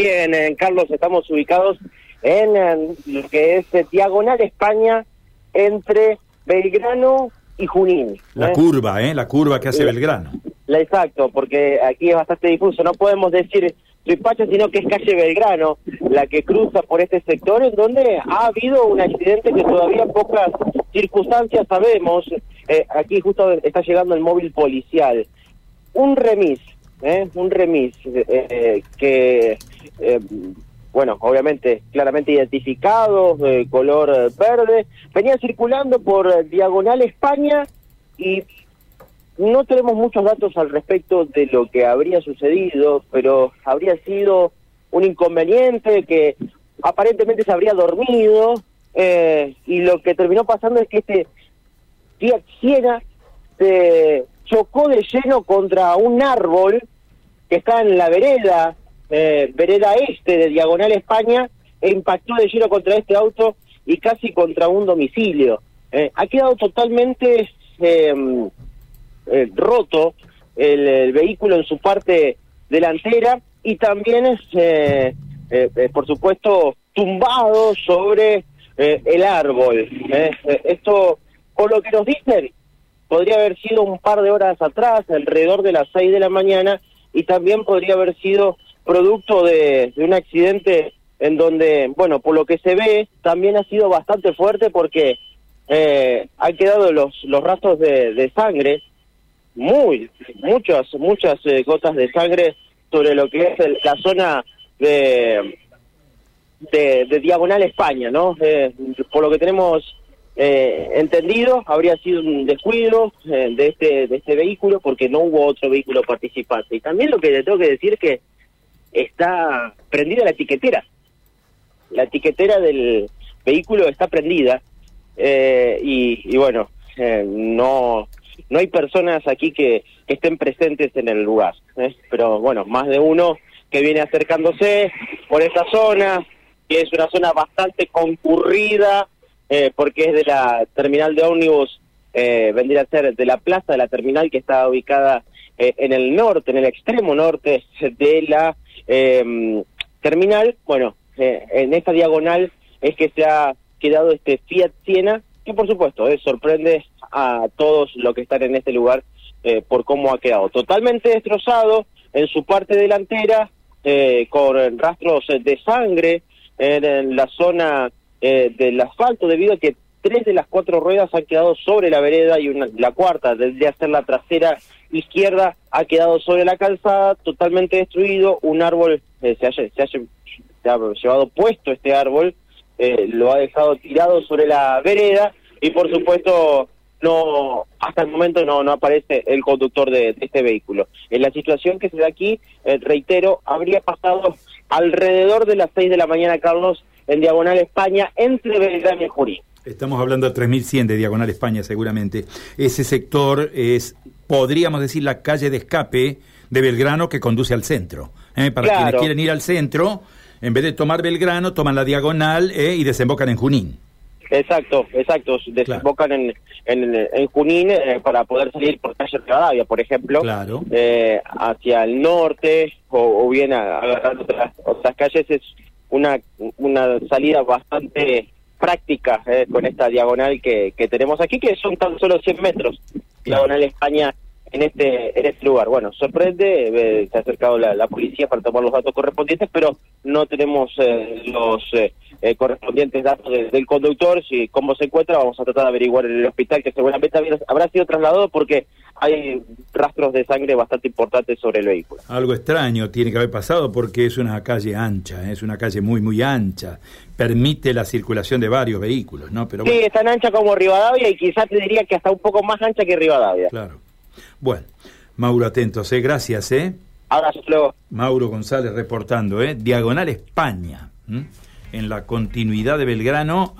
aquí en, Carlos estamos ubicados en, lo que es eh, Diagonal España entre Belgrano y Junín. La curva, ¿eh? La curva que hace Belgrano. La, exacto, porque aquí es bastante difuso. No podemos decir Suipacha, sino que es calle Belgrano la que cruza por este sector, en donde ha habido un accidente que todavía en pocas circunstancias sabemos. Eh, aquí justo está llegando el móvil policial. Un remis, ¿eh? un remis eh, que, eh, bueno, obviamente claramente identificado, de color verde, venía circulando por Diagonal España y no tenemos muchos datos al respecto de lo que habría sucedido, pero habría sido un inconveniente que aparentemente se habría dormido y lo que terminó pasando es que este Fiat Siena se chocó de lleno contra un árbol que está en la vereda, eh, vereda este de Diagonal España, e impactó de lleno contra este auto y casi contra un domicilio. Eh, ha quedado totalmente em, eh, roto el, vehículo en su parte delantera y también es, eh, por supuesto, tumbado sobre el árbol. esto, por lo que nos dicen, podría haber sido un par de horas atrás, alrededor de las seis de la mañana, y también podría haber sido producto de, un accidente en donde, bueno, por lo que se ve, también ha sido bastante fuerte porque eh, han quedado los, los rastros de, sangre, muy, muchas, muchas eh, gotas de sangre sobre lo que es la zona de, de, Diagonal España, ¿no? Eh, por lo que tenemos eh, entendido, habría sido un descuido eh, de este de este vehículo porque no hubo otro vehículo participante. Y también lo que le tengo que decir que está prendida la etiquetera. La etiquetera del vehículo está prendida eh, y, bueno, no no hay personas aquí que, que estén presentes en el lugar. Pero bueno, más de uno que viene acercándose por esta zona, que es una zona bastante concurrida, eh, porque es de la terminal de ómnibus, eh, vendría a ser de la plaza de la terminal que está ubicada eh, en el norte, en el extremo norte de la em, terminal. Bueno, en esta diagonal es que se ha quedado este Fiat Siena, que por supuesto sorprende a todos los que están en este lugar por cómo ha quedado. Totalmente destrozado en su parte delantera, con rastros de sangre en la zona eh, del asfalto debido a que tres de las cuatro ruedas han quedado sobre la vereda y una, la cuarta, desde hacer la trasera izquierda, ha quedado sobre la calzada, totalmente destruido. Un árbol eh, se, haya, se, haya, ha llevado puesto este árbol, eh, lo ha dejado tirado sobre la vereda y por supuesto no hasta el momento no no aparece el conductor de, este vehículo. En la situación que se da aquí, reitero, habría pasado alrededor de las seis de la mañana, Carlos, en Diagonal España, entre Belgrano y Junín. Estamos hablando de 3100 de Diagonal España, seguramente. Ese sector es, podríamos decir, la calle de escape de Belgrano que conduce al centro. ¿eh? Para quienes quieren ir al centro, en vez de tomar Belgrano, toman la diagonal ¿eh? y desembocan en Junín. Exacto, exacto. Desembocan en, en, Junín eh, para poder salir por calle Rivadavia, por ejemplo, claro. hacia el norte o, bien agarrar otras, otras calles. Es una, una salida bastante práctica eh, con esta diagonal que, que tenemos aquí, que son tan solo 100 metros, diagonal España en este en este lugar. Bueno, sorprende, eh, se ha acercado la, policía para tomar los datos correspondientes, pero no tenemos eh, los correspondientes datos del conductor. Si cómo se encuentra, vamos a tratar de averiguar en el hospital, que seguramente habrá sido trasladado porque hay rastros de sangre bastante importantes sobre el vehículo. Algo extraño tiene que haber pasado porque es una calle ancha, es una calle muy, muy ancha. Permite la circulación de varios vehículos, ¿no? Pero, sí, es tan ancha como Rivadavia y quizás te diría que hasta un poco más ancha que Rivadavia. Claro. Bueno, Mauro, atentos, ¿eh? Gracias, ¿eh? Abrazo, luego. Mauro González reportando, ¿eh? Diagonal España, en la continuidad de Belgrano.